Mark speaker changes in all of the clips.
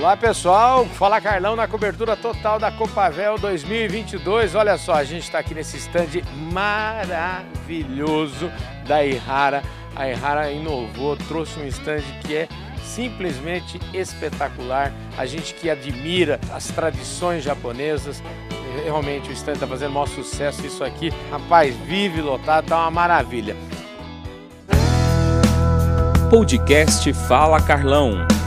Speaker 1: Olá pessoal, fala Carlão na cobertura total da Copavel 2022. Olha só, a gente está aqui nesse stand maravilhoso da Errara. A Errara inovou, trouxe um stand que é simplesmente espetacular. A gente que admira as tradições japonesas, realmente o stand está fazendo maior sucesso. Isso aqui, rapaz, vive lotado, tá uma maravilha.
Speaker 2: Podcast Fala Carlão.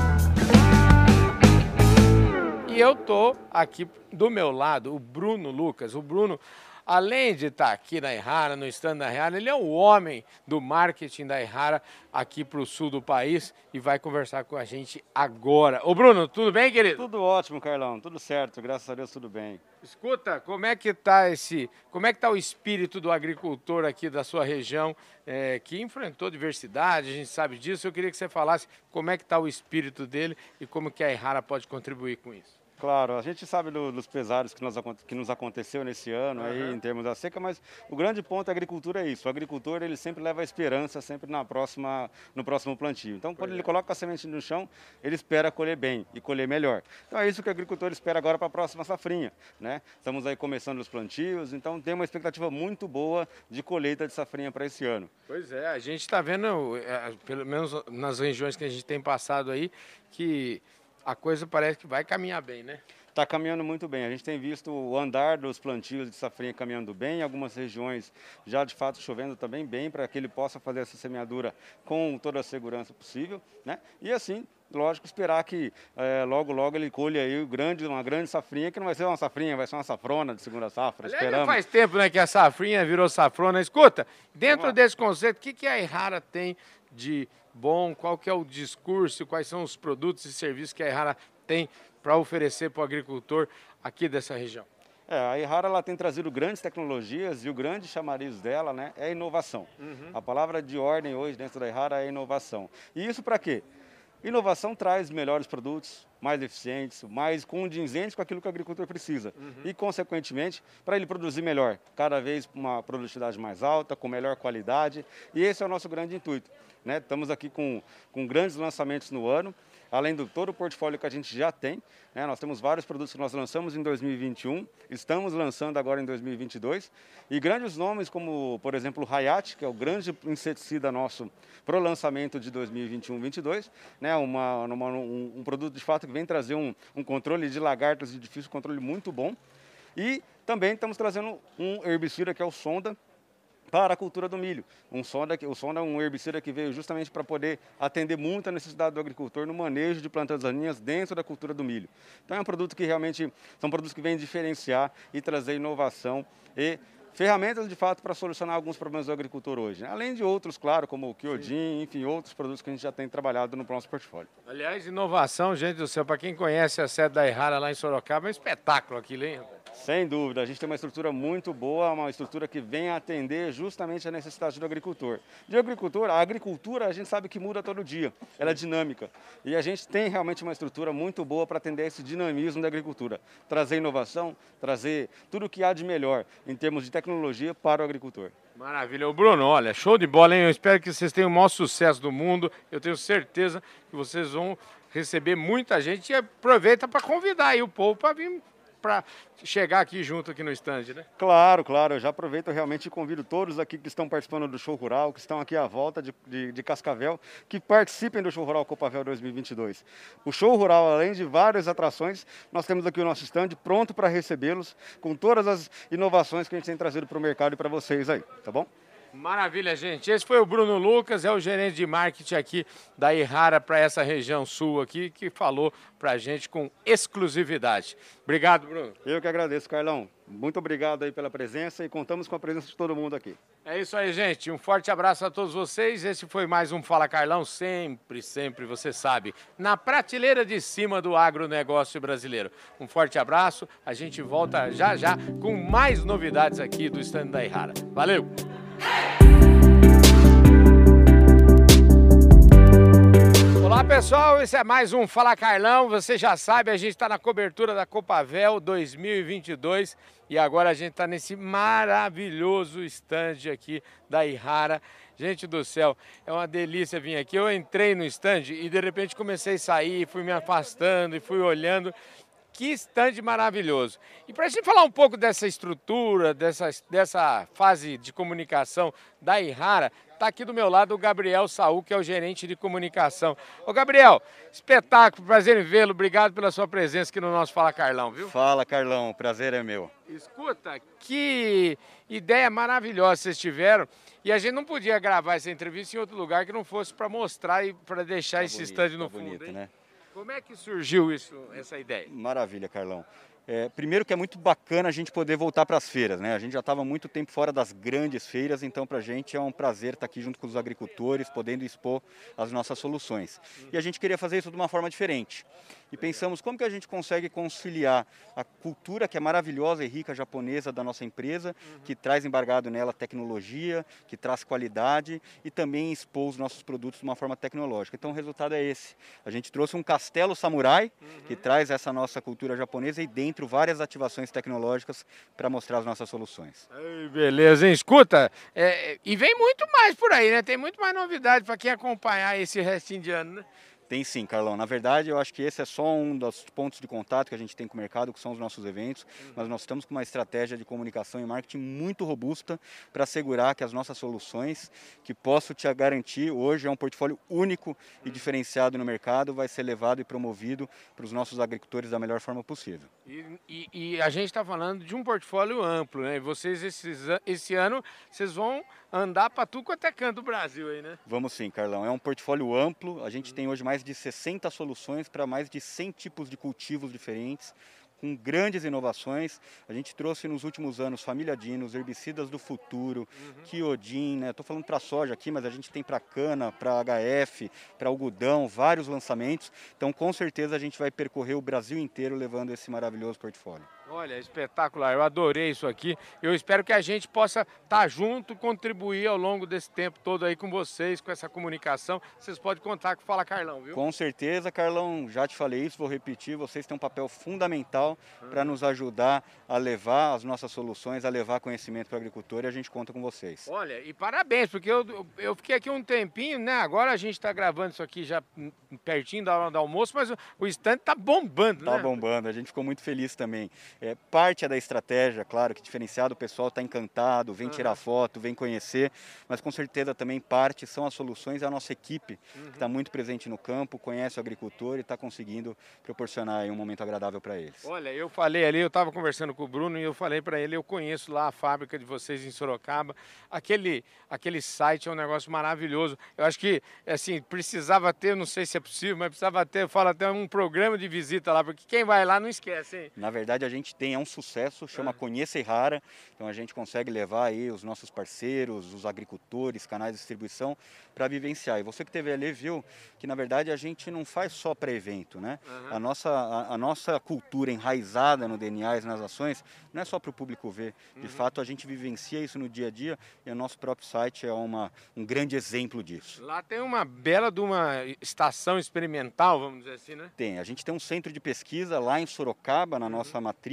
Speaker 1: E eu tô aqui do meu lado, o Bruno Lucas. O Bruno, além de estar aqui na Errara, no stand da Errara, ele é o homem do marketing da Errara aqui para o sul do país e vai conversar com a gente agora. Ô Bruno, tudo bem, querido?
Speaker 3: Tudo ótimo, Carlão. Tudo certo, graças a Deus tudo bem.
Speaker 1: Escuta, como é que tá esse, como é que tá o espírito do agricultor aqui da sua região, é, que enfrentou diversidade, a gente sabe disso. Eu queria que você falasse como é que está o espírito dele e como que a Errara pode contribuir com isso.
Speaker 3: Claro, a gente sabe do, dos pesares que, nós, que nos aconteceu nesse ano uhum. aí em termos da seca, mas o grande ponto da agricultura é isso. O agricultor ele sempre leva a esperança sempre na próxima, no próximo plantio. Então, quando ele é. coloca a semente no chão, ele espera colher bem e colher melhor. Então é isso que o agricultor espera agora para a próxima safrinha, né? Estamos aí começando os plantios, então tem uma expectativa muito boa de colheita de safrinha para esse ano.
Speaker 1: Pois é, a gente está vendo, é, pelo menos nas regiões que a gente tem passado aí, que a coisa parece que vai caminhar bem, né?
Speaker 3: Está caminhando muito bem. A gente tem visto o andar dos plantios de safrinha caminhando bem, algumas regiões já de fato chovendo também bem, para que ele possa fazer essa semeadura com toda a segurança possível. Né? E assim, lógico, esperar que é, logo, logo ele colhe aí grande, uma grande safrinha, que não vai ser uma safrinha, vai ser uma safrona de segunda safra.
Speaker 1: Aliás, esperamos. faz tempo né, que a safrinha virou safrona. Escuta, dentro desse conceito, o que, que a Errara tem de bom? Qual que é o discurso? Quais são os produtos e serviços que a Errara tem para oferecer para o agricultor aqui dessa região?
Speaker 3: É, a Errara ela tem trazido grandes tecnologias e o grande chamariz dela né, é inovação. Uhum. A palavra de ordem hoje dentro da Errara é inovação. E isso para quê? Inovação traz melhores produtos, mais eficientes, mais condizentes com aquilo que o agricultor precisa. Uhum. E, consequentemente, para ele produzir melhor, cada vez uma produtividade mais alta, com melhor qualidade. E esse é o nosso grande intuito. Né? Estamos aqui com, com grandes lançamentos no ano além do todo o portfólio que a gente já tem. Né? Nós temos vários produtos que nós lançamos em 2021, estamos lançando agora em 2022. E grandes nomes como, por exemplo, o Hayat, que é o grande inseticida nosso para o lançamento de 2021-22, né? Uma, uma, um, um, produto de fato que vem trazer um, um controle de lagartas de difícil controle muito bom. E também estamos trazendo um herbicida que é o Sonda, para a cultura do milho. Um sonda, o sonda é um herbicida que veio justamente para poder atender muito a necessidade do agricultor no manejo de plantas daninhas dentro da cultura do milho. Então é um produto que realmente são produtos que vêm diferenciar e trazer inovação e ferramentas de fato para solucionar alguns problemas do agricultor hoje. Né? Além de outros, claro, como o Kyodin, enfim, outros produtos que a gente já tem trabalhado no nosso portfólio.
Speaker 1: Aliás, inovação, gente do céu, para quem conhece a sede da Errara lá em Sorocaba, é um espetáculo aquilo, hein?
Speaker 3: Sem dúvida, a gente tem uma estrutura muito boa, uma estrutura que vem atender justamente a necessidade do agricultor. De agricultor, a agricultura a gente sabe que muda todo dia, ela é dinâmica. E a gente tem realmente uma estrutura muito boa para atender esse dinamismo da agricultura. Trazer inovação, trazer tudo o que há de melhor em termos de tecnologia para o agricultor.
Speaker 1: Maravilha. O Bruno, olha, show de bola, hein? Eu espero que vocês tenham o maior sucesso do mundo. Eu tenho certeza que vocês vão receber muita gente e aproveita para convidar aí o povo para vir para chegar aqui junto aqui no stand, né?
Speaker 3: Claro, claro. Eu já aproveito realmente e convido todos aqui que estão participando do Show Rural, que estão aqui à volta de, de, de Cascavel, que participem do Show Rural Copavel 2022. O Show Rural, além de várias atrações, nós temos aqui o nosso stand pronto para recebê-los, com todas as inovações que a gente tem trazido para o mercado e para vocês aí, tá bom?
Speaker 1: Maravilha, gente. Esse foi o Bruno Lucas, é o gerente de marketing aqui da Irrara para essa região sul aqui, que falou para a gente com exclusividade. Obrigado, Bruno.
Speaker 3: Eu que agradeço, Carlão. Muito obrigado aí pela presença e contamos com a presença de todo mundo aqui.
Speaker 1: É isso aí, gente. Um forte abraço a todos vocês. Esse foi mais um Fala Carlão, sempre, sempre, você sabe, na prateleira de cima do agronegócio brasileiro. Um forte abraço. A gente volta já já com mais novidades aqui do stand da Irrara. Valeu! Olá pessoal, esse é mais um Fala Carlão. Você já sabe, a gente está na cobertura da Copavel 2022 e agora a gente está nesse maravilhoso stand aqui da Irrara. Gente do céu, é uma delícia vir aqui. Eu entrei no stand e de repente comecei a sair, fui me afastando e fui olhando. Que stand maravilhoso. E para a gente falar um pouco dessa estrutura, dessa, dessa fase de comunicação da Ihara, está aqui do meu lado o Gabriel Saul, que é o gerente de comunicação. Ô Gabriel, espetáculo, prazer em vê-lo. Obrigado pela sua presença aqui no nosso Fala Carlão, viu?
Speaker 3: Fala Carlão, o prazer é meu.
Speaker 1: Escuta, que ideia maravilhosa vocês tiveram. E a gente não podia gravar essa entrevista em outro lugar que não fosse para mostrar e para deixar tá esse bonito, stand no tá fundo. Bonito, né? Como é que surgiu isso, essa ideia?
Speaker 3: Maravilha, Carlão. É, primeiro que é muito bacana a gente poder voltar para as feiras, né? A gente já estava muito tempo fora das grandes feiras, então para a gente é um prazer estar tá aqui junto com os agricultores, podendo expor as nossas soluções. E a gente queria fazer isso de uma forma diferente. E pensamos como que a gente consegue conciliar a cultura que é maravilhosa e rica japonesa da nossa empresa, que traz embargado nela tecnologia, que traz qualidade e também expor os nossos produtos de uma forma tecnológica. Então o resultado é esse. A gente trouxe um castelo samurai que traz essa nossa cultura japonesa e dentro dentro várias ativações tecnológicas para mostrar as nossas soluções.
Speaker 1: Ai, beleza, hein? Escuta, é, e vem muito mais por aí, né? Tem muito mais novidade para quem acompanhar esse restinho de ano, né?
Speaker 3: Tem sim, Carlão. Na verdade, eu acho que esse é só um dos pontos de contato que a gente tem com o mercado, que são os nossos eventos, uhum. mas nós estamos com uma estratégia de comunicação e marketing muito robusta para assegurar que as nossas soluções, que posso te garantir, hoje é um portfólio único uhum. e diferenciado no mercado, vai ser levado e promovido para os nossos agricultores da melhor forma possível.
Speaker 1: E, e, e a gente está falando de um portfólio amplo, né? E vocês, esses, esse ano, vocês vão andar para tudo quanto é canto do Brasil aí, né?
Speaker 3: Vamos sim, Carlão. É um portfólio amplo. A gente uhum. tem hoje mais de 60 soluções para mais de 100 tipos de cultivos diferentes com grandes inovações. A gente trouxe nos últimos anos família Dinos, herbicidas do futuro, uhum. Kiodin, né? Estou falando para soja aqui, mas a gente tem para cana, para HF, para algodão, vários lançamentos. Então, com certeza, a gente vai percorrer o Brasil inteiro levando esse maravilhoso portfólio.
Speaker 1: Olha, espetacular. Eu adorei isso aqui. Eu espero que a gente possa estar tá junto, contribuir ao longo desse tempo todo aí com vocês, com essa comunicação. Vocês podem contar com o Fala Carlão, viu?
Speaker 3: Com certeza, Carlão. Já te falei isso, vou repetir. Vocês têm um papel fundamental hum. para nos ajudar a levar as nossas soluções, a levar conhecimento para o agricultor e a gente conta com vocês.
Speaker 1: Olha, e parabéns, porque eu, eu fiquei aqui um tempinho, né? Agora a gente está gravando isso aqui já pertinho da hora do almoço, mas o stand está bombando,
Speaker 3: tá né? Está bombando. A gente ficou muito feliz também. É, parte é da estratégia, claro, que diferenciado, o pessoal está encantado, vem uhum. tirar foto, vem conhecer, mas com certeza também parte são as soluções a nossa equipe, uhum. que está muito presente no campo, conhece o agricultor e está conseguindo proporcionar um momento agradável para eles.
Speaker 1: Olha, eu falei ali, eu estava conversando com o Bruno e eu falei para ele, eu conheço lá a fábrica de vocês em Sorocaba, aquele, aquele site é um negócio maravilhoso. Eu acho que, assim, precisava ter, não sei se é possível, mas precisava ter, fala até um programa de visita lá, porque quem vai lá não esquece, hein?
Speaker 3: Na verdade, a gente tem, é um sucesso, chama é. Conheça e Rara. Então a gente consegue levar aí os nossos parceiros, os agricultores, canais de distribuição para vivenciar. E você que teve ali viu que na verdade a gente não faz só para evento, né? Uhum. A, nossa, a, a, nossa cultura enraizada no DNA e nas ações não é só para o público ver. De uhum. fato a gente vivencia isso no dia a dia e o nosso próprio site é uma, um grande exemplo disso.
Speaker 1: Lá tem uma bela de uma estação experimental, vamos dizer assim, né?
Speaker 3: Tem. A gente tem um centro de pesquisa lá em Sorocaba, na uhum. nossa matriz.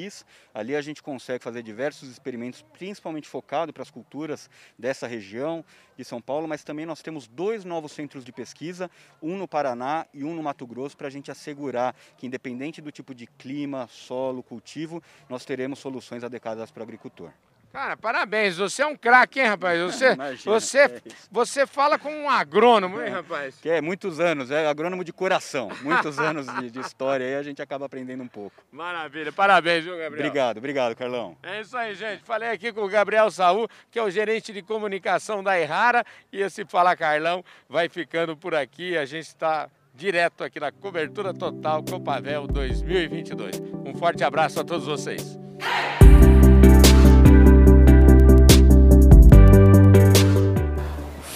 Speaker 3: Ali a gente consegue fazer diversos experimentos, principalmente focado para as culturas dessa região de São Paulo, mas também nós temos dois novos centros de pesquisa, um no Paraná e um no Mato Grosso, para a gente assegurar que, independente do tipo de clima, solo, cultivo, nós teremos soluções adequadas para o agricultor.
Speaker 1: Cara, parabéns, você é um craque, hein, rapaz? Você, Imagina, você, é você fala como um agrônomo, hein, rapaz?
Speaker 3: Que é muitos anos, é agrônomo de coração. Muitos anos de, de, história aí a gente acaba aprendendo um pouco.
Speaker 1: Maravilha, parabéns, viu, Gabriel?
Speaker 3: Obrigado, obrigado, Carlão.
Speaker 1: É isso aí, gente. Falei aqui com o Gabriel Saúl, que é o gerente de comunicação da Errara. E esse Fala Carlão vai ficando por aqui. A gente está direto aqui na cobertura total Copavel 2022. Um forte abraço a todos vocês.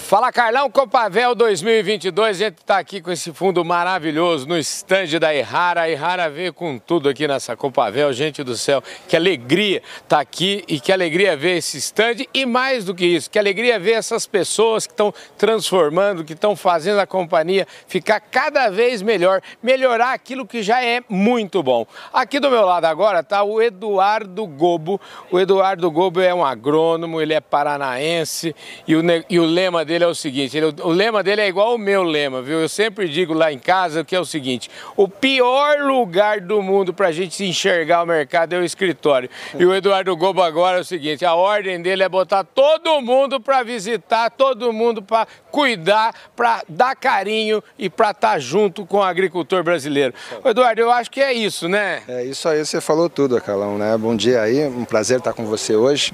Speaker 1: Fala Carlão, Copavel 2022, a gente está aqui com esse fundo maravilhoso no estande da Errara. A Errara veio com tudo aqui nessa Copavel, gente do céu, que alegria estar tá aqui e que alegria ver esse estande e mais do que isso, que alegria ver essas pessoas que estão transformando, que estão fazendo a companhia ficar cada vez melhor, melhorar aquilo que já é muito bom. Aqui do meu lado agora está o Eduardo Gobo. O Eduardo Gobo é um agrônomo, ele é paranaense e o, e o lema dele dele é o seguinte, ele, o lema dele é igual o meu lema, viu? Eu sempre digo lá em casa que é o seguinte, o pior lugar do mundo para a gente se enxergar o mercado é o escritório. E o Eduardo Gobo agora é o seguinte, a ordem dele é botar todo mundo para visitar, todo mundo para cuidar, para dar carinho e para estar tá junto com o agricultor brasileiro. Eduardo, eu acho que é isso, né?
Speaker 4: É isso aí, você falou tudo, Carlão, né? Bom dia aí, um prazer estar com você hoje.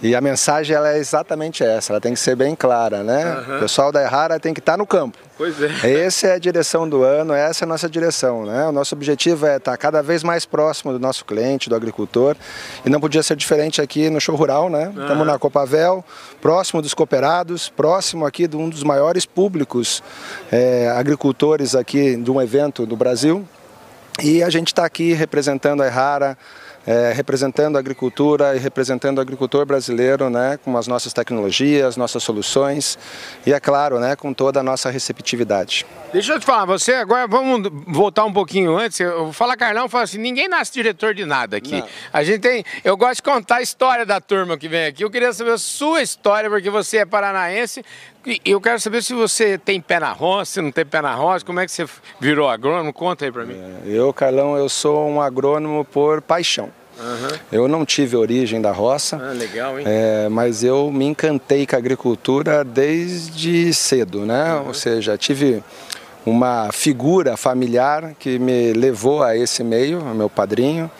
Speaker 4: E a mensagem ela é exatamente essa, ela tem que ser bem clara, né? Uhum. O pessoal da Errara tem que estar no campo.
Speaker 1: Pois é.
Speaker 4: Essa é a direção do ano, essa é a nossa direção, né? O nosso objetivo é estar cada vez mais próximo do nosso cliente, do agricultor. E não podia ser diferente aqui no show rural, né? Uhum. Estamos na Copavel, próximo dos cooperados, próximo aqui de um dos maiores públicos é, agricultores aqui de um evento do Brasil. E a gente está aqui representando a Errara, é, representando a agricultura e representando o agricultor brasileiro, né, com as nossas tecnologias, nossas soluções e, é claro, né, com toda a nossa receptividade.
Speaker 1: Deixa eu te falar, você agora, vamos voltar um pouquinho antes, eu vou falar Carlão, fala assim, ninguém nasce diretor de nada aqui. Não. A gente tem, eu gosto de contar a história da turma que vem aqui, eu queria saber a sua história, porque você é paranaense, eu quero saber se você tem pé na roça, se não tem pé na roça, como é que você virou agrônomo? Conta aí para mim.
Speaker 4: É, eu, Carlão, eu sou um agrônomo por paixão. Uhum. Eu não tive origem da roça,
Speaker 1: ah, legal, hein?
Speaker 4: É, mas eu me encantei com a agricultura desde cedo, né? Uhum. Ou seja, tive uma figura familiar que me levou a esse meio, meu padrinho,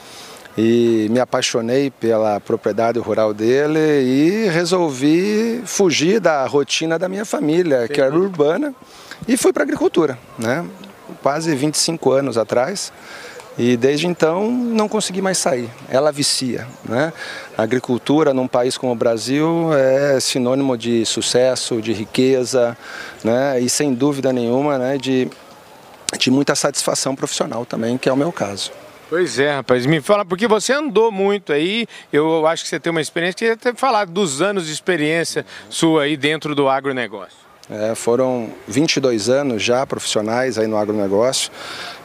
Speaker 4: e me apaixonei pela propriedade rural dele e resolvi fugir da rotina da minha família, Sim. que era urbana, e fui para a agricultura, né? Quase 25 anos atrás. E desde então não consegui mais sair. Ela vicia. Né? A agricultura num país como o Brasil é sinônimo de sucesso, de riqueza né? e sem dúvida nenhuma né? de, de muita satisfação profissional também, que é o meu caso.
Speaker 1: Pois é, rapaz, me fala, porque você andou muito aí, eu acho que você tem uma experiência, queria até falar dos anos de experiência sua aí dentro do agronegócio.
Speaker 4: É, foram 22 anos já profissionais aí no agronegócio.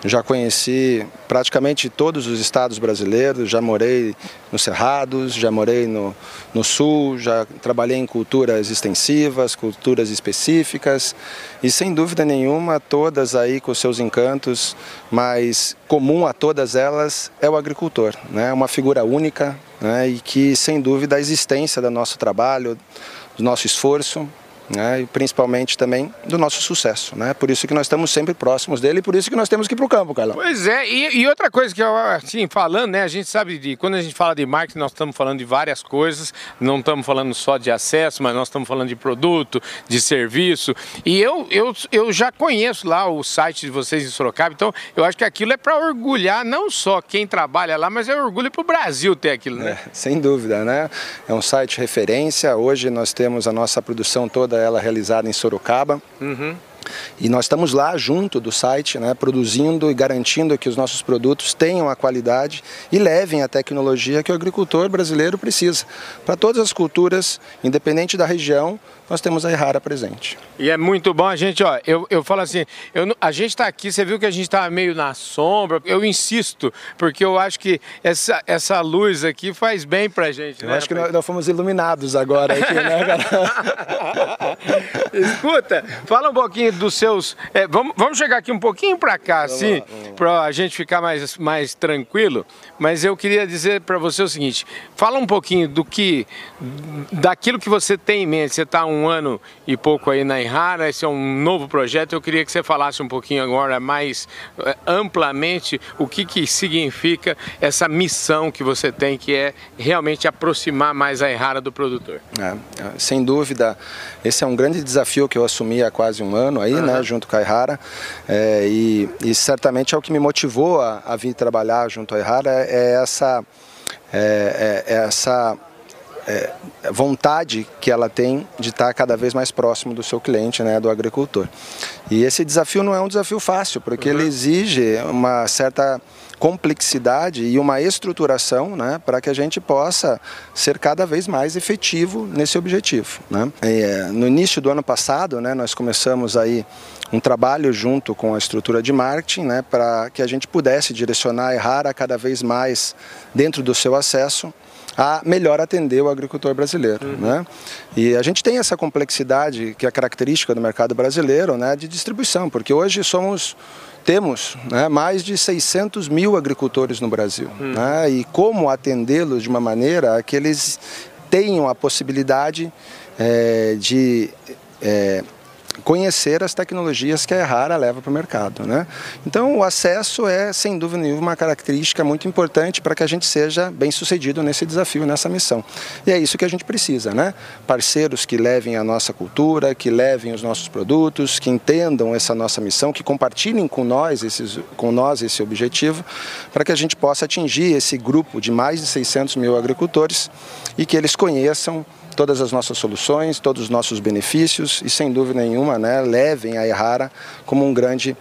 Speaker 4: Já conheci praticamente todos os estados brasileiros, já morei nos Cerrados, já morei no, no Sul, já trabalhei em culturas extensivas, culturas específicas e sem dúvida nenhuma todas aí com seus encantos, mas comum a todas elas é o agricultor, né? uma figura única né? e que sem dúvida a existência do nosso trabalho, do nosso esforço né, e principalmente também do nosso sucesso. Né? Por isso que nós estamos sempre próximos dele e por isso que nós temos que ir para o campo, Carlão.
Speaker 1: Pois é, e, e, outra coisa que eu, assim, falando, né, a gente sabe de, quando a gente fala de marketing, nós estamos falando de várias coisas, não estamos falando só de acesso, mas nós estamos falando de produto, de serviço, e eu, eu, eu já conheço lá o site de vocês em Sorocaba, então eu acho que aquilo é para orgulhar não só quem trabalha lá, mas é orgulho para o Brasil ter aquilo, né?
Speaker 4: É, sem dúvida, né? É um site referência, hoje nós temos a nossa produção toda ela realizada em Sorocaba. Uhum. E nós estamos lá junto do site, né, produzindo e garantindo que os nossos produtos tenham a qualidade e levem a tecnologia que o agricultor brasileiro precisa. Para todas as culturas, independente da região, nós temos a Errara presente.
Speaker 1: E é muito bom a gente, ó, eu, eu falo assim, eu, a gente está aqui, você viu que a gente está meio na sombra, eu insisto, porque eu acho que essa, essa luz aqui faz bem pra gente,
Speaker 4: eu
Speaker 1: né?
Speaker 4: acho que nós, nós, fomos iluminados agora aqui, né,
Speaker 1: cara? Escuta, fala um pouquinho dos seus, é, vamos, vamos chegar aqui um pouquinho para cá, vamos assim, para a gente ficar mais, mais tranquilo, mas eu queria dizer para você o seguinte, fala um pouquinho do que, daquilo que você tem em mente, você está um um ano e pouco aí na Enrara, esse é um novo projeto. Eu queria que você falasse um pouquinho agora mais eh, amplamente o que, que significa essa missão que você tem, que é realmente aproximar mais a Enrara do produtor.
Speaker 4: É, é, sem dúvida, esse é um grande desafio que eu assumi há quase um ano aí, uhum. né, junto com a Enrara, é, e, e, certamente é o que me motivou a, a vir trabalhar junto à Enrara, é, é essa, é, é essa é, vontade que ela tem de estar cada vez mais próximo do seu cliente, né, do agricultor. E esse desafio não é um desafio fácil, porque uhum. ele exige uma certa complexidade e uma estruturação né, para que a gente possa ser cada vez mais efetivo nesse objetivo. Né? E, é, no início do ano passado, né, nós começamos aí um trabalho junto com a estrutura de marketing né, para que a gente pudesse direcionar a Errara cada vez mais dentro do seu acesso a melhor atender o agricultor brasileiro. Uhum. Né? E a gente tem essa complexidade que é característica do mercado brasileiro né, de distribuição, porque hoje somos temos né, mais de 600 mil agricultores no Brasil. Uhum. Né, e como atendê-los de uma maneira que eles tenham a possibilidade é, de é, conhecer as tecnologias que a Errara leva para o mercado. Né? Então, o acesso é, sem dúvida nenhuma, uma característica muito importante para que a gente seja bem sucedido nesse desafio, nessa missão. E é isso que a gente precisa, né? Parceiros que levem a nossa cultura, que levem os nossos produtos, que entendam essa nossa missão, que compartilhem com nós, esses, com nós esse objetivo, para que a gente possa atingir esse grupo de mais de 600 mil agricultores e que eles conheçam todas as nossas soluções, todos os nossos benefícios e, sem dúvida nenhuma, né, levem a Errara como um grande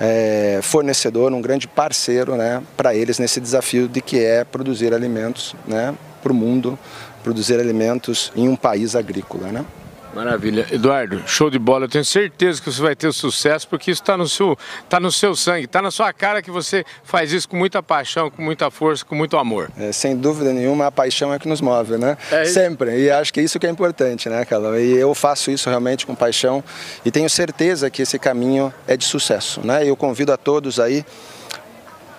Speaker 4: é, fornecedor, um grande parceiro né, para eles nesse desafio de que é produzir alimentos né, para o mundo, produzir alimentos em um país agrícola. Né?
Speaker 1: Maravilha. Eduardo, show de bola. Eu tenho certeza que você vai ter sucesso, porque isso está no, seu, tá no seu sangue, está na sua cara que você faz isso com muita paixão, com muita força, com muito amor.
Speaker 4: É, sem dúvida nenhuma, a paixão é que nos move, né? É Sempre. E acho que é isso que é importante, né, Carlão? E eu faço isso realmente com paixão e tenho certeza que esse caminho é de sucesso, né? Eu convido a todos aí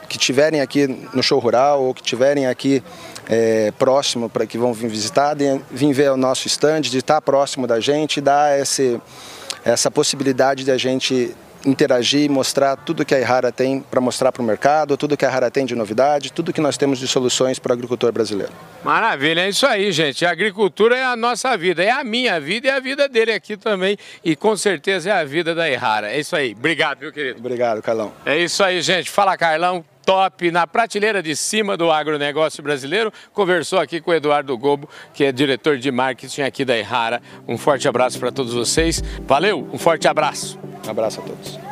Speaker 4: que tiverem aqui no show rural ou que tiverem aqui é, próximo para que vão vir visitar, de, vir ver o nosso stand, de estar próximo da gente, dar esse, essa possibilidade de a gente interagir, mostrar tudo que a Errara tem para mostrar para o mercado, tudo que a Errara tem de novidade, tudo que nós temos de soluções para o agricultor brasileiro.
Speaker 1: Maravilha, é isso aí, gente. A agricultura é a nossa vida, é a minha vida e a vida dele aqui também. E com certeza é a vida da Errara. É isso aí. Obrigado, meu querido.
Speaker 4: Obrigado, Carlão.
Speaker 1: É isso aí, gente. Fala, Carlão top na prateleira de cima do agronegócio brasileiro. Conversou aqui com o Eduardo Gobo, que é diretor de marketing aqui da Errara. Um forte abraço para todos vocês. Valeu, um forte abraço.
Speaker 4: Um abraço a todos.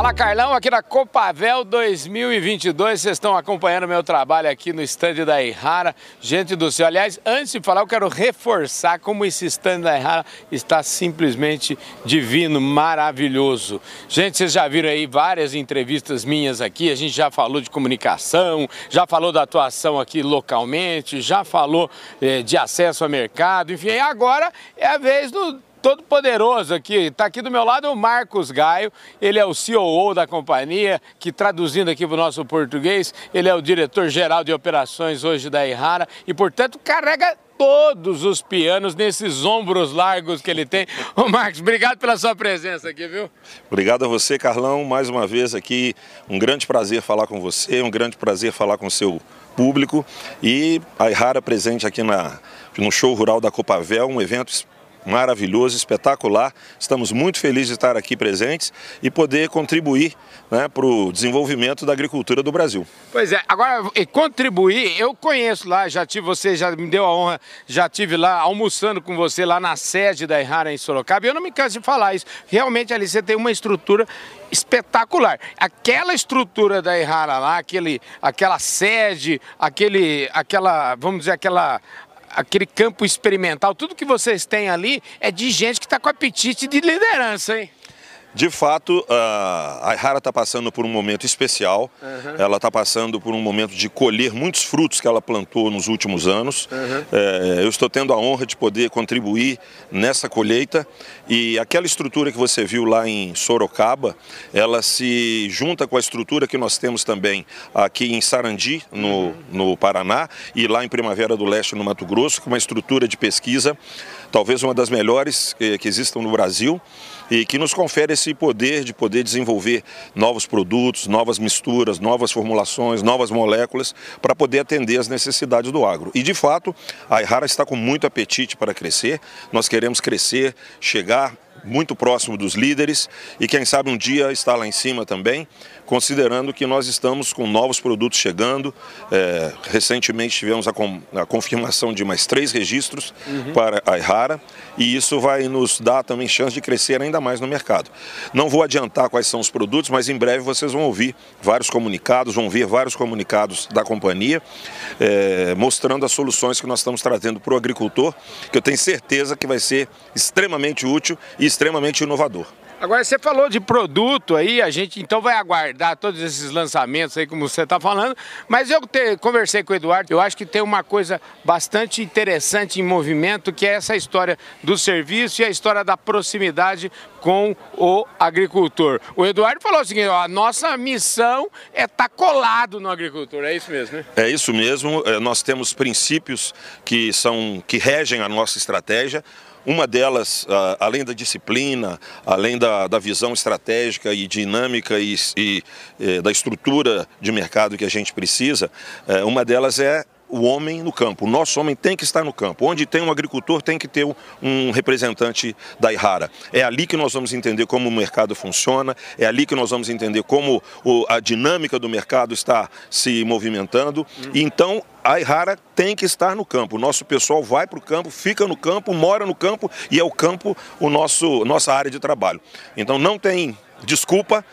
Speaker 1: Fala Carlão, aqui na Copavel 2022, vocês estão acompanhando meu trabalho aqui no stand da Errara. Gente do céu, aliás, antes de falar, eu quero reforçar como esse stand da Errara está simplesmente divino, maravilhoso. Gente, vocês já viram aí várias entrevistas minhas aqui, a gente já falou de comunicação, já falou da atuação aqui localmente, já falou eh, de acesso ao mercado, enfim, agora é a vez do todo poderoso aqui. Está aqui do meu lado o Marcos Gaio, ele é o COO da companhia, que traduzindo aqui para o nosso português, ele é o diretor-geral de operações hoje da Errara e, portanto, carrega todos os pianos nesses ombros largos que ele tem. Ô Marcos, obrigado pela sua presença aqui, viu?
Speaker 5: Obrigado a você, Carlão, mais uma vez aqui. Um grande prazer falar com você, um grande prazer falar com o seu público e a Errara presente aqui na, no show rural da Copavel, um evento maravilhoso, espetacular. Estamos muito felizes de estar aqui presentes e poder contribuir né, para o desenvolvimento da agricultura do Brasil.
Speaker 1: Pois é, agora contribuir, eu conheço lá, já tive você, já me deu a honra, já tive lá almoçando com você lá na sede da Errara em Sorocaba, e eu não me canso de falar isso. Realmente ali você tem uma estrutura espetacular. Aquela estrutura da Errara lá, aquele, aquela sede, aquele, aquela, vamos dizer, aquela aquele campo experimental, tudo que vocês têm ali é de gente que está com apetite de liderança, hein?
Speaker 5: De fato, a Aihara está passando por um momento especial. Uhum. Ela está passando por um momento de colher muitos frutos que ela plantou nos últimos anos. Uhum. É, eu estou tendo a honra de poder contribuir nessa colheita. E aquela estrutura que você viu lá em Sorocaba, ela se junta com a estrutura que nós temos também aqui em Sarandi, no, uhum. no Paraná, e lá em Primavera do Leste, no Mato Grosso, com uma estrutura de pesquisa, talvez uma das melhores que, que existam no Brasil e que nos confere esse poder de poder desenvolver novos produtos, novas misturas, novas formulações, novas moléculas para poder atender as necessidades do agro. E de fato, a Errara está com muito apetite para crescer. Nós queremos crescer, chegar muito próximo dos líderes e quem sabe um dia estar lá em cima também considerando que nós estamos com novos produtos chegando. É, recentemente tivemos a, com, a, confirmação de mais três registros uhum. para a Ihara e isso vai nos dar também chance de crescer ainda mais no mercado. Não vou adiantar quais são os produtos, mas em breve vocês vão ouvir vários comunicados, vão ver vários comunicados da companhia, é, mostrando as soluções que nós estamos trazendo para o agricultor, que eu tenho certeza que vai ser extremamente útil e extremamente inovador.
Speaker 1: Agora você falou de produto aí, a gente então vai aguardar todos esses lançamentos aí como você está falando, mas eu te, conversei com o Eduardo, eu acho que tem uma coisa bastante interessante em movimento, que é essa história do serviço e a história da proximidade com o agricultor. O Eduardo falou o seguinte, ó, a nossa missão é estar tá colado no agricultor, é isso mesmo, né?
Speaker 5: É isso mesmo, é, nós temos princípios que são que regem a nossa estratégia. Uma delas, além da disciplina, além da, da visão estratégica e dinâmica e, e, e, da estrutura de mercado que a gente precisa, é, uma delas é o homem no campo. O nosso homem tem que estar no campo. Onde tem um agricultor, tem que ter um representante da Ihara. É ali que nós vamos entender como o mercado funciona, é ali que nós vamos entender como a dinâmica do mercado está se movimentando. E então a Ihara tem que estar no campo. O nosso pessoal vai para o campo, fica no campo, mora no campo e é o campo o nosso nossa área de trabalho. Então não tem desculpa,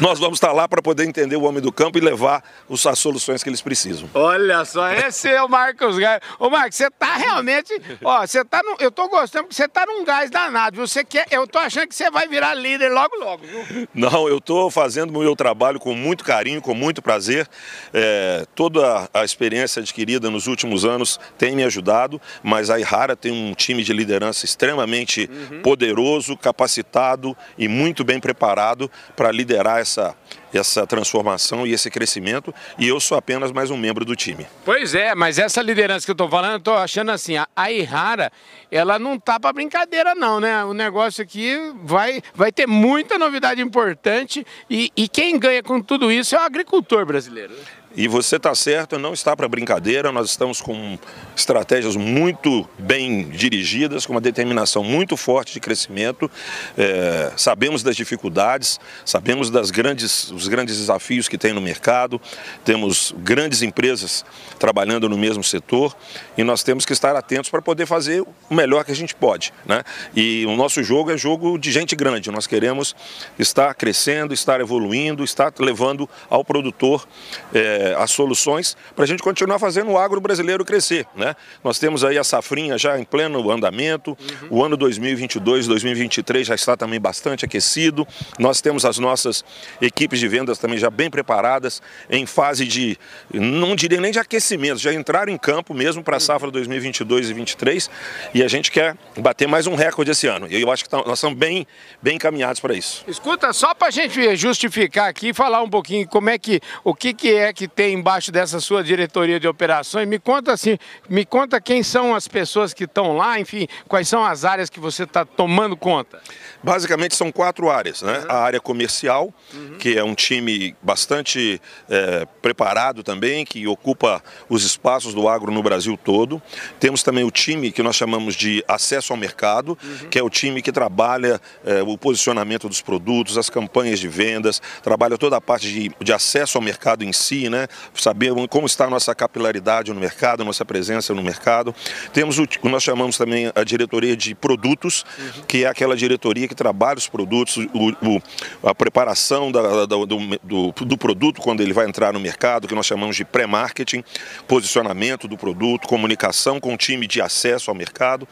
Speaker 5: nós vamos estar lá para poder entender o homem do campo e levar as soluções que eles precisam.
Speaker 1: Olha só, esse é o Marcos Gás. Ô Marcos, você tá realmente, ó, você tá no, eu tô gostando porque você tá num gás danado? Você quer, eu tô achando que você vai virar líder logo logo, viu?
Speaker 5: Não, eu tô fazendo o meu trabalho com muito carinho, com muito prazer. É, toda a experiência adquirida nos últimos anos tem me ajudado, mas a Ihara tem um time de liderança extremamente uhum. poderoso, capacitado e muito bem preparado preparado para liderar essa, essa transformação e esse crescimento e eu sou apenas mais um membro do time.
Speaker 1: Pois é, mas essa liderança que eu estou falando, eu estou achando assim, a, a Ihara, ela não tá para brincadeira não, né? O negócio aqui vai, vai ter muita novidade importante e, e quem ganha com tudo isso é o agricultor brasileiro. Né?
Speaker 5: E você está certo, não está para brincadeira, nós estamos com estratégias muito bem dirigidas, com uma determinação muito forte de crescimento. É, sabemos das dificuldades, sabemos das grandes, os grandes desafios que tem no mercado, temos grandes empresas trabalhando no mesmo setor e nós temos que estar atentos para poder fazer o melhor que a gente pode. Né? E o nosso jogo é jogo de gente grande, nós queremos estar crescendo, estar evoluindo, estar levando ao produtor. É, as soluções para a gente continuar fazendo o agro brasileiro crescer. Né? Nós temos aí a safrinha já em pleno andamento, uhum. o ano 2022, 2023 já está também bastante aquecido, nós temos as nossas equipes de vendas também já bem preparadas, em fase de, não diria nem de aquecimento, já entraram em campo mesmo para a safra 2022 e 2023 e a gente quer bater mais um recorde esse ano. E eu acho que tá, nós estamos bem, bem encaminhados para isso.
Speaker 1: Escuta, só para a gente justificar aqui e falar um pouquinho como é que, o que, que é que tem embaixo dessa sua diretoria de operações. Me conta assim, me conta quem são as pessoas que estão lá, enfim, quais são as áreas que você está tomando conta.
Speaker 5: Basicamente são quatro áreas, né? Uhum. A área comercial, uhum. que é um time bastante é, preparado também, que ocupa os espaços do agro no Brasil todo. Temos também o time que nós chamamos de acesso ao mercado, uhum. que é o time que trabalha é, o posicionamento dos produtos, as campanhas de vendas, trabalha toda a parte de, de acesso ao mercado em si, né? Saber como está a nossa capilaridade no mercado, nossa presença no mercado. Temos o que nós chamamos também a diretoria de produtos, uhum. que é aquela diretoria que trabalha os produtos, o, o, a preparação da, da, do, do, do, produto quando ele vai entrar no mercado, que nós chamamos de pré-marketing, posicionamento do produto, comunicação com o time de acesso ao mercado.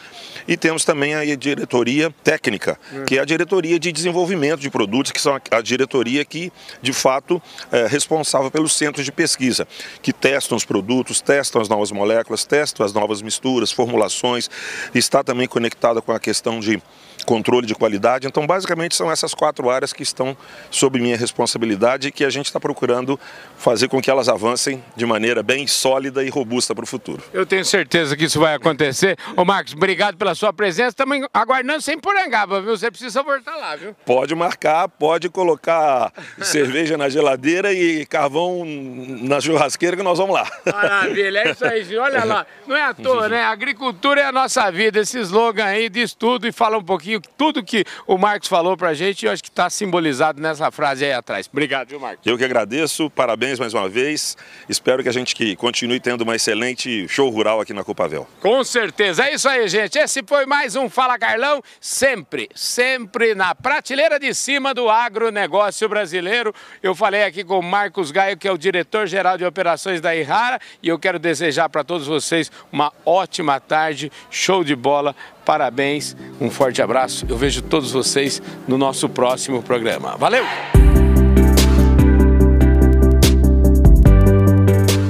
Speaker 5: E temos também a diretoria técnica, uhum. que é a diretoria de desenvolvimento de produtos, que são a diretoria que, de fato, é responsável pelos centros de pesquisa, que testam os produtos, testam as novas moléculas, testam as novas misturas, formulações, está também conectada com a questão de controle de qualidade. Então, basicamente, são essas quatro áreas que estão sob minha responsabilidade e que a gente está procurando fazer com que elas avancem de maneira bem sólida e robusta para o futuro.
Speaker 1: Eu tenho certeza que isso vai acontecer. Ô Marcos, obrigado pela sua presença. Estamos aguardando sem porangaba, viu? Você precisa voltar lá, viu?
Speaker 5: Pode marcar, pode colocar cerveja na geladeira e carvão na churrasqueira que nós vamos lá.
Speaker 1: Maravilha, é isso aí, Olha lá, não é à toa, né? Agricultura é a nossa vida. Esse slogan aí diz tudo e fala um pouquinho aqui tudo que o Marcos falou para a gente, eu acho que está simbolizado nessa frase aí atrás. Obrigado, viu, Marcos?
Speaker 5: Eu que agradeço, parabéns mais uma vez. Espero que a gente que continue tendo uma excelente show rural aqui na Copavel.
Speaker 1: Com certeza. É isso aí, gente. Esse foi mais um Fala Carlão, sempre, sempre na prateleira de cima do agronegócio brasileiro. Eu falei aqui com o Marcos Gaio, que é o diretor-geral de operações da Irrara, e eu quero desejar para todos vocês uma ótima tarde, show de bola, parabéns, um forte abraço. Eu vejo todos vocês no nosso próximo programa. Valeu!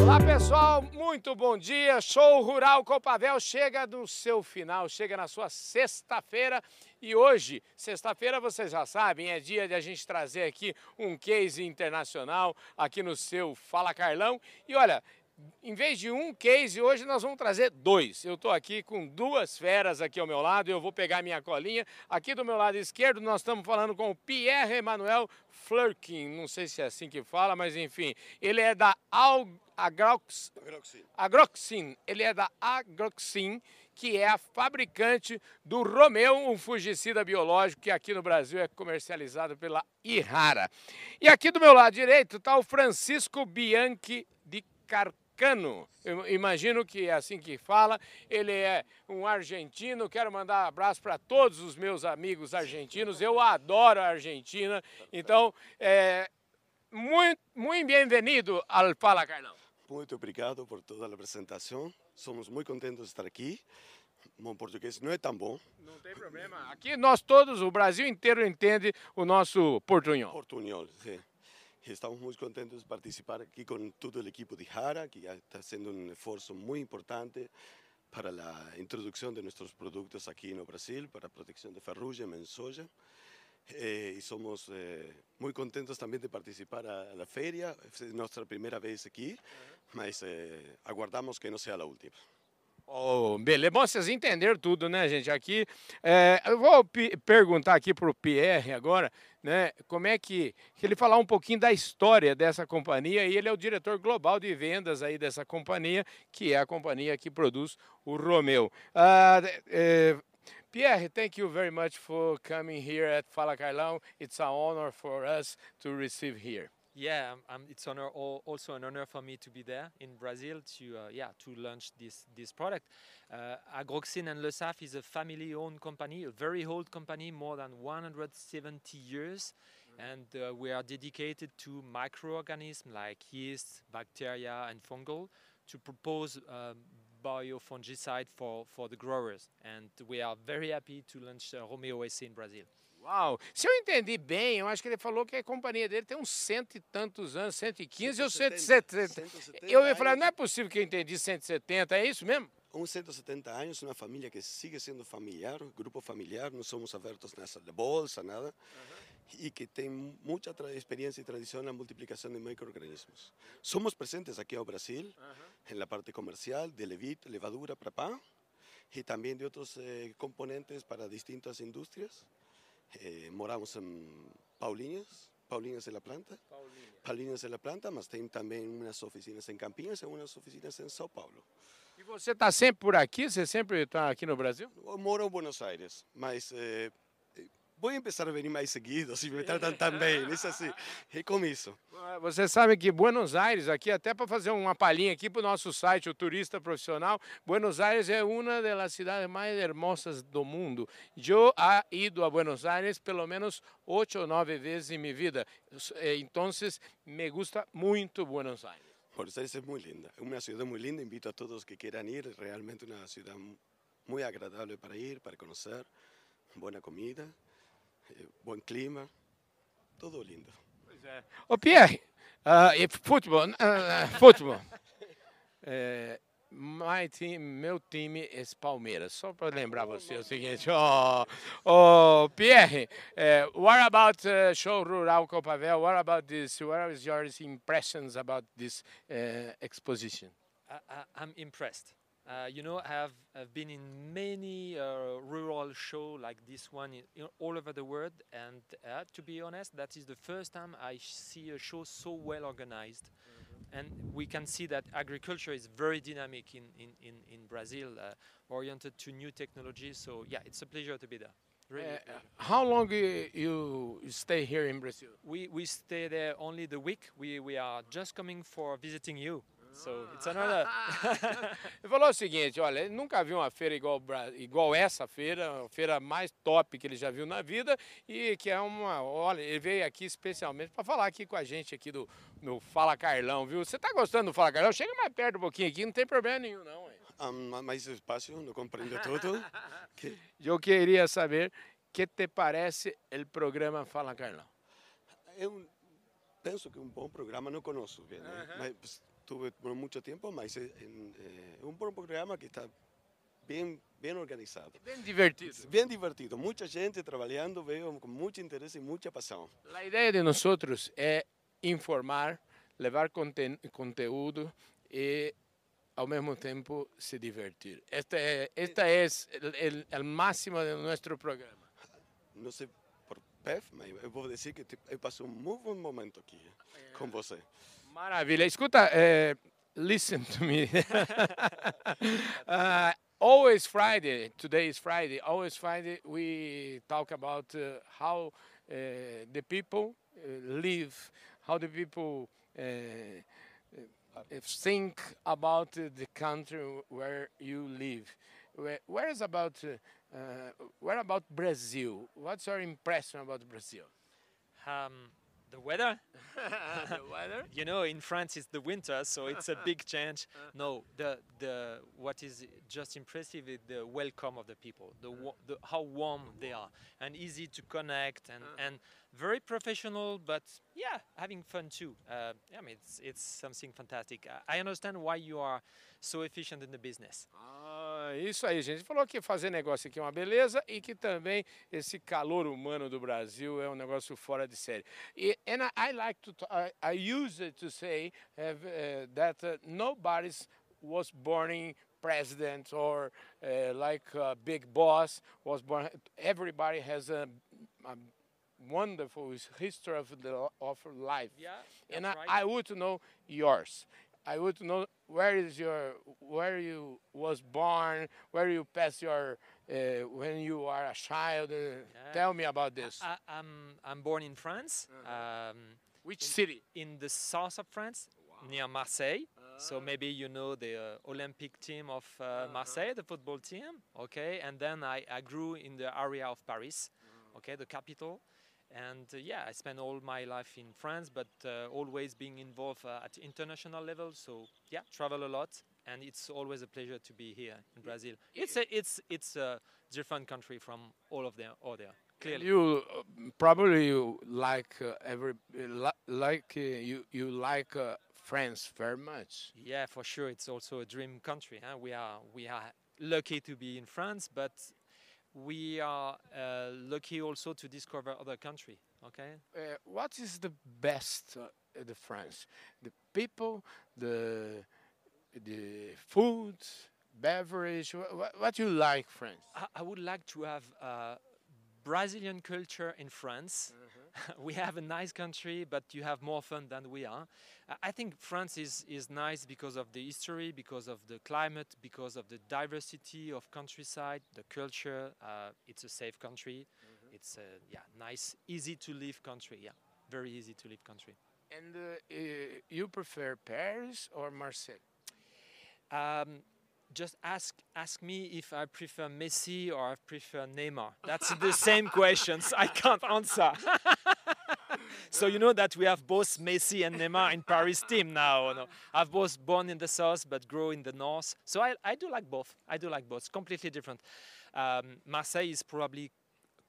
Speaker 1: Olá pessoal, muito bom dia. Show Rural Copavel chega no seu final, chega na sua sexta-feira. E hoje, sexta-feira, vocês já sabem, é dia de a gente trazer aqui um case internacional aqui no seu Fala Carlão. E olha, em vez de um case, hoje nós vamos trazer dois. Eu estou aqui com duas feras aqui ao meu lado, eu vou pegar minha colinha. Aqui do meu lado esquerdo nós estamos falando com o Pierre Emmanuel Flurkin, não sei se é assim que fala, mas enfim. Ele é da Al Agrox... Agroxin. Ele é da Agroxin, que é a fabricante do Romeu, um fungicida biológico que aqui no Brasil é comercializado pela Irrara. E aqui do meu lado direito está o Francisco Bianchi de Carcano. Eu imagino que é assim que fala. Ele é um argentino. Quero mandar um abraço para todos os meus amigos argentinos. Eu adoro a Argentina. Então, é, muito, muito bem-vindo ao Fala Carlão.
Speaker 6: Muito obrigado por toda a apresentação. Somos muito contentes de estar aqui. Meu português não é tão bom.
Speaker 1: Não tem problema. Aqui nós todos, o Brasil inteiro entende o nosso portunhol.
Speaker 6: Portunhol, sim. Estamos muito contentes de participar aqui com todo o equipo de Jara, que já está sendo um esforço muito importante para a introdução de nossos produtos aqui no Brasil, para a proteção de ferrugem, mensoja. Eh, e somos eh, muito contentes também de participar na feira. É nossa primeira vez aqui, mas eh, aguardamos que não seja a última.
Speaker 1: Oh, beleza, bom, vocês entenderam tudo, né, gente? Aqui, é, eu vou perguntar aqui para o Pierre agora, né, como é que, que ele falar um pouquinho da história dessa companhia, e ele é o diretor global de vendas aí dessa companhia, que é a companhia que produz o Romeu. Uh, Pierre, thank you very much for coming here at Fala Carlão. It's an honor for us to receive here.
Speaker 7: Yeah, um, it's honor also an honor for me to be there in Brazil to uh, yeah to launch this this product. Uh, Agroxin and Le Saf is a family-owned company, a very old company, more than 170 years, mm. and uh, we are dedicated to microorganisms like yeast, bacteria, and fungal to propose um, biofungicide for for the growers. And we are very happy to launch uh, Romeo SC in Brazil.
Speaker 1: Uau! Se eu entendi bem, eu acho que ele falou que a companhia dele tem uns cento e tantos anos, 115 ou 170. 170 eu ia falar, não é possível que eu entendi 170, é isso mesmo?
Speaker 6: Uns 170 anos, uma família que sigue sendo familiar, grupo familiar, não somos abertos nessa de bolsa, nada, uhum. e que tem muita experiência e tradição na multiplicação de microorganismos. Somos presentes aqui ao Brasil, uhum. na parte comercial, de levite, levadura para pão, e também de outros eh, componentes para distintas indústrias. Eh, moramos em Paulinhas, Paulinhas de la Planta. Paulinhas. Paulinhas de la Planta, mas tem também umas oficinas em Campinas e umas oficinas em São Paulo.
Speaker 1: E você está sempre por aqui? Você sempre está aqui no Brasil?
Speaker 6: Eu moro em Buenos Aires, mas eh, vou começar a vir mais seguido, se me tratam tão bem, isso assim, e com isso.
Speaker 1: Você sabe que Buenos Aires, aqui até para fazer uma palhinha aqui para o nosso site, o Turista Profissional, Buenos Aires é uma das cidades mais hermosas do mundo. Eu ha ido a Buenos Aires pelo menos oito ou nove vezes em minha vida, então me gusta muito Buenos Aires.
Speaker 6: Buenos Aires é muito linda, é uma cidade muito linda, invito a todos que queiram ir, é realmente uma cidade muito agradável para ir, para conhecer, boa comida. Eh, bom clima, tudo lindo.
Speaker 1: Pois é. Ô Pierre, uh, futebol, uh, futebol. é, my team, meu time é Palmeiras. Só para lembrar você o seguinte, oh, oh Pierre, uh, what about uh, show rural Copavel? What about this? What is your impressions about this uh, exposition?
Speaker 7: I, I, I'm impressed. Uh, you know, I have I've been in many uh, rural shows like this one in, in all over the world, and uh, to be honest, that is the first time I see a show so well organized. Mm-hmm. And we can see that agriculture is very dynamic in, in, in, in Brazil, uh, oriented to new technologies. So, yeah, it's a pleasure to be there. Really.
Speaker 1: Uh, how long you, you stay here in Brazil?
Speaker 7: we we stay there only the week. We we are just coming for visiting you. So it's another.
Speaker 1: Ele falou o seguinte, olha, ele nunca viu uma feira igual, igual essa feira, a feira mais top que ele já viu na vida e que é uma, olha, ele veio aqui especialmente para falar aqui com a gente aqui do no Fala Carlão, viu? Você tá gostando do Fala Carlão? Chega mais perto um pouquinho aqui, não tem problema nenhum não. hein?
Speaker 6: Ah, ma- mais espaço, não compreendo tudo. que
Speaker 1: Eu queria saber que te parece o programa Fala Carlão.
Speaker 6: um, penso que é um bom programa, não conosco, né? mas pues, tuve por muito tempo, mas é, é- é um bom programa que está bem, bem organizado.
Speaker 1: Bem divertido.
Speaker 6: Bem divertido, muita gente trabalhando, veio com muito interesse e muita paixão.
Speaker 1: A ideia de nós é informar, levar conten conteúdo e ao mesmo tempo se divertir. Este é, esta é o máximo de nosso programa.
Speaker 6: Não sei por PEF, mas eu vou dizer que tipo, eu passei um muito bom momento aqui com você.
Speaker 1: Maravilha. Escuta, eh, listen to me. uh, always Friday, today is Friday, always Friday, we talk about uh, how uh, the people uh, live, how the people uh, uh, think about the country where you live. Where, where is about, where about Brazil? What's your impression about Brazil?
Speaker 7: um, the weather.
Speaker 1: the weather?
Speaker 7: You know, in France it's the winter, so it's a big change. No, the the what is just impressive is the welcome of the people, the, wa- the how warm they are, and easy to connect, and and very professional, but yeah, having fun too. Uh, I mean, it's it's something fantastic. I, I understand why you are so efficient in the business.
Speaker 1: Ah, isso aí, gente. Falou que fazer negócio aqui é uma beleza e que também esse calor humano do Brasil é um negócio fora de série. E and I, I like to I, I use it to say have, uh, that uh, nobody was born in president or uh, like a big boss was born. Everybody has a, a wonderful history of the of life.
Speaker 7: Yeah,
Speaker 1: and I,
Speaker 7: right.
Speaker 1: I would to know yours. I would to know where is your where you was born, where you passed your uh, when you are a child. Uh, Tell me about this.
Speaker 7: I, I'm I'm born in France. Um,
Speaker 1: Which city?
Speaker 7: in the south of France, near Marseille. So maybe you know the uh, Olympic team of uh, Marseille, the football team. Okay, and then I, I grew in the area of Paris, okay, the capital. And uh, yeah, I spent all my life in France, but uh, always being involved uh, at international level. So yeah, travel a lot, and it's always a pleasure to be here in Brazil. It's a, it's it's a different country from all of them other. Clearly.
Speaker 1: You uh, probably you like uh, every like uh, you you like uh, France very much.
Speaker 7: Yeah, for sure. It's also a dream country. Huh? We are we are lucky to be in France, but we are uh, lucky also to discover other country. Okay.
Speaker 1: Uh, what is the best uh, the France? The people, the the food, beverage. What, what you like France?
Speaker 7: I, I would like to have uh, Brazilian culture in France. we have a nice country, but you have more fun than we are. I- think France is, is nice because of the history, because of the climate, because of the diversity of countryside, the culture. Uh, it's a safe country. It's a yeah nice, easy to live country. Yeah, very easy to live country.
Speaker 1: And uh, uh, you prefer Paris or Marseille?
Speaker 7: Um, just ask ask me if I prefer Messi or I prefer Neymar. That's the same questions. I can't answer. so you know that we have both Messi and Neymar in Paris team now. No? I've both born in the south but grow in the north. So I, I do like both. I do like both. Completely different. Um, Marseille is probably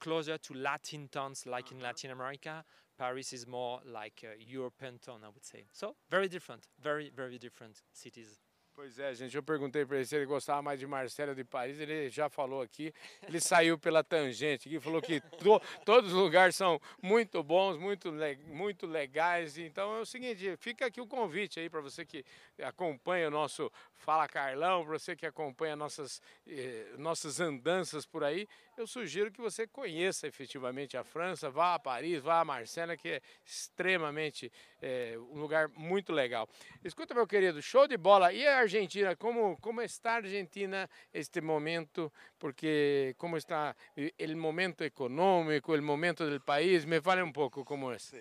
Speaker 7: closer to Latin towns like in Latin America. Paris is more like a European town, I would say. So very different. Very, very different cities.
Speaker 1: Pois é, gente, eu perguntei para ele se ele gostava mais de Marcelo de Paris, ele já falou aqui, ele saiu pela tangente aqui, falou que to- todos os lugares são muito bons, muito, muito legais, então é o seguinte, fica aqui o convite aí para você que acompanha o nosso Fala Carlão, para você que acompanha nossas, eh, nossas andanças por aí, eu sugiro que você conheça efetivamente a França, vá a Paris, vá a Marcena, que é extremamente é, um lugar muito legal. Escuta, meu querido, show de bola. E a Argentina, como, como está a Argentina este momento? Porque como está o momento econômico, o momento do país? Me fale um pouco como é.
Speaker 6: Sí.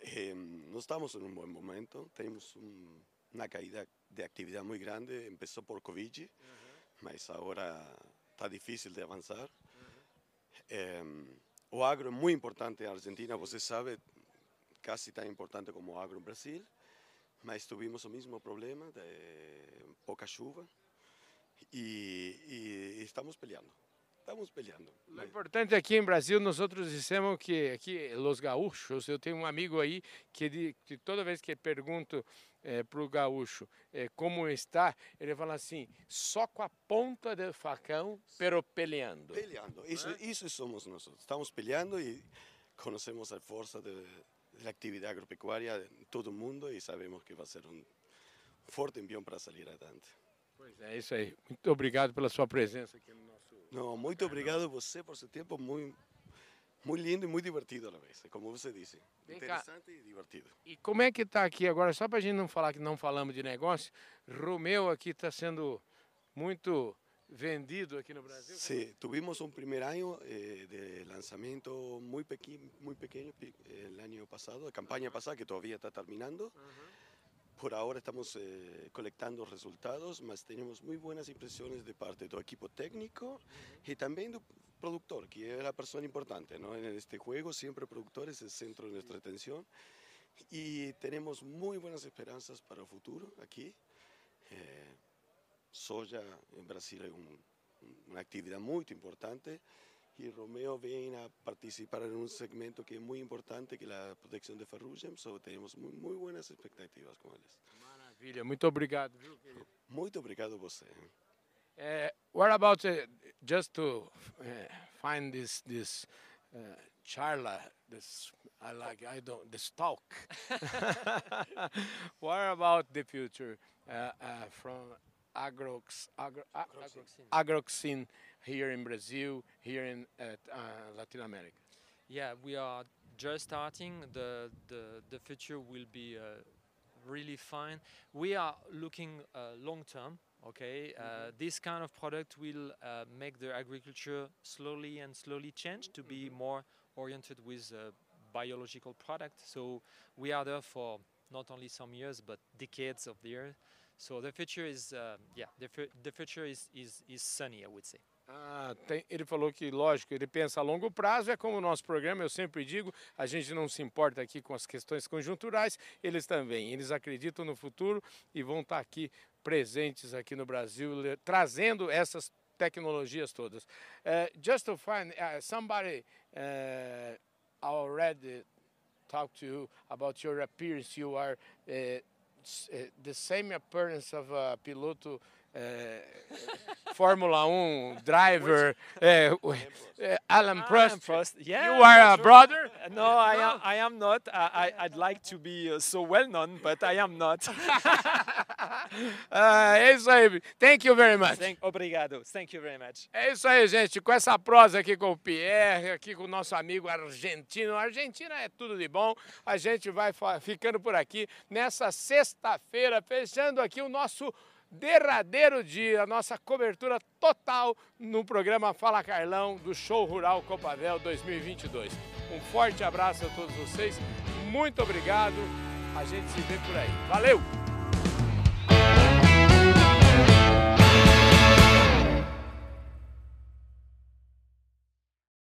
Speaker 6: Eh, no estamos en un buen momento, tenemos un- una caída de actividad muy grande, empezó por Covid, mas ahora está difícil de avanzar. Eh, o agro es muy importante en Argentina, você sabe, casi tan importante como o agro en Brasil, mas tuvimos el mismo problema de poca chuva y, y estamos peleando, estamos peleando.
Speaker 1: O
Speaker 6: mas-
Speaker 1: importante aqui em Brasil, nós outros dissemos que aqui, los gaúchos, eu tenho um amigo aí que, de- que toda vez que pergunto para o gaúcho eh, como está, ele fala assim, só com a ponta do facão, pero peleando.
Speaker 6: Peleando, eso, eso somos nosotros. Estamos peleando y conocemos la fuerza de, de la actividad agropecuaria en todo el mundo y sabemos que va a ser un fuerte envión para salir adelante.
Speaker 1: Pois é, isso aí. Muito obrigado pela sua presença aqui no nosso...
Speaker 6: No, muito obrigado a você por ese tiempo muy, muy lindo y muy divertido a la vez, como você dice.
Speaker 1: Vem cá.
Speaker 6: Interesante y divertido.
Speaker 1: E como é que está aqui agora, só para a gente não falar que não falamos de negócio, Romeu aqui está sendo muito vendido aqui no Brasil?
Speaker 6: Sí, tuvimos un primer año eh, de lanzamiento muy, pequi- muy pequeño pi- el año pasado, la campaña pasada que todavía está terminando. Por ahora estamos eh, colectando resultados, mas tenemos muy buenas impresiones de parte del equipo técnico y también del productor, que es la persona importante. ¿no? En este juego siempre el productor es el centro de nuestra atención y tenemos muy buenas esperanzas para el futuro aquí. Eh, soja en Brasil es un- una actividad muy importante y Romeo viene a participar en un segmento que es muy importante, que es la protección de ferrugem, so tenemos muy, muy buenas expectativas con eles.
Speaker 1: Maravilha, muito obrigado. Viu, querido?
Speaker 6: Muito obrigado a você.
Speaker 1: Uh, what about uh, just to uh, find this this uh, charla? This I like. I don't this talk. what about the future uh, uh, from agrox agro, a- agroxin here in Brazil, here in at, uh, Latin America?
Speaker 7: Yeah, we are just starting. The the the future will be uh, really fine. We are looking uh, long term. Okay, uh, this kind of product will uh, make the agriculture slowly and slowly change to be more oriented with uh, biological product. So we are there for not only some years but decades of the year. So the future is uh, yeah the, the future is, is is sunny I would say.
Speaker 1: Ah, tem- ele falou que, lógico, ele pensa a longo prazo, é como o nosso programa, eu sempre digo, a gente não se importa aqui com as questões conjunturais, eles também, eles acreditam no futuro e vão estar aqui presentes aqui no Brasil, trazendo essas tecnologias todas. Eh, just to find, uh, somebody uh, already talked to you about your appearance, you are uh, uh, the same appearance of a piloto uh, Fórmula 1 driver, w- uh, Alan Prost.
Speaker 7: Prost. Yeah,
Speaker 1: you are a
Speaker 7: sure.
Speaker 1: brother?
Speaker 7: No, I am. I am not. I, I'd like to be uh, so well known, but I am not.
Speaker 1: Ah, é isso aí. Thank you very much.
Speaker 7: Thank, obrigado. Thank you very much.
Speaker 1: É isso aí, gente. Com essa prosa aqui com o Pierre, aqui com o nosso amigo argentino. A Argentina é tudo de bom. A gente vai ficando por aqui nessa sexta-feira, fechando aqui o nosso derradeiro dia, nossa cobertura total no programa Fala Carlão do Show Rural Copavel 2022. Um forte abraço a todos vocês. Muito obrigado. A gente se vê por aí. Valeu!